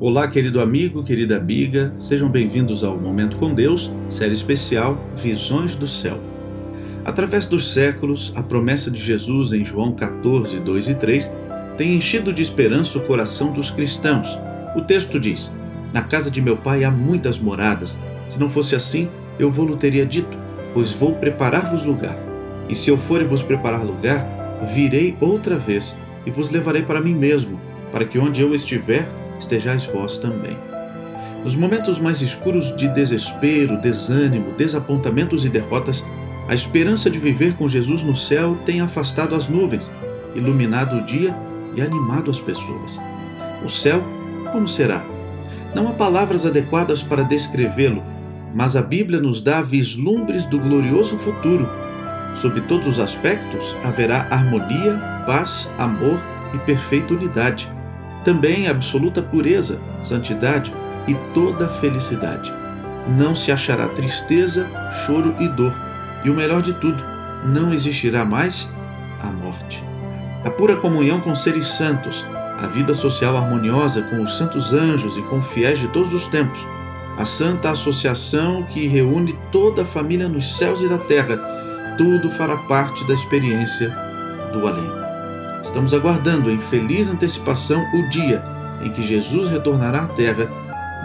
Olá, querido amigo, querida amiga, sejam bem-vindos ao Momento com Deus, série especial Visões do Céu. Através dos séculos, a promessa de Jesus em João 14, 2 e 3 tem enchido de esperança o coração dos cristãos. O texto diz: Na casa de meu pai há muitas moradas. Se não fosse assim, eu vou-lo teria dito, pois vou preparar-vos lugar. E se eu for e vos preparar lugar, virei outra vez e vos levarei para mim mesmo, para que onde eu estiver, estejais vós também. Nos momentos mais escuros de desespero, desânimo, desapontamentos e derrotas, a esperança de viver com Jesus no céu tem afastado as nuvens, iluminado o dia e animado as pessoas. O céu, como será? Não há palavras adequadas para descrevê-lo, mas a Bíblia nos dá vislumbres do glorioso futuro. Sob todos os aspectos, haverá harmonia, paz, amor e perfeita unidade também absoluta pureza, santidade e toda felicidade. Não se achará tristeza, choro e dor, e o melhor de tudo, não existirá mais a morte. A pura comunhão com seres santos, a vida social harmoniosa com os santos anjos e com fiéis de todos os tempos, a santa associação que reúne toda a família nos céus e da terra, tudo fará parte da experiência do além. Estamos aguardando em feliz antecipação o dia em que Jesus retornará à Terra,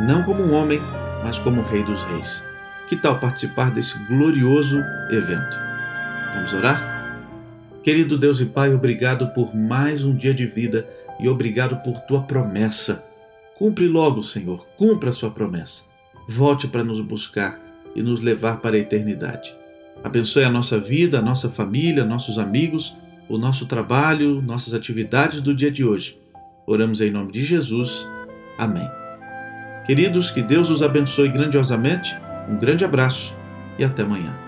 não como um homem, mas como o Rei dos Reis. Que tal participar desse glorioso evento? Vamos orar? Querido Deus e Pai, obrigado por mais um dia de vida e obrigado por tua promessa. Cumpre logo, Senhor, cumpra a sua promessa. Volte para nos buscar e nos levar para a eternidade. Abençoe a nossa vida, a nossa família, nossos amigos o nosso trabalho, nossas atividades do dia de hoje. Oramos em nome de Jesus. Amém. Queridos, que Deus os abençoe grandiosamente. Um grande abraço e até amanhã.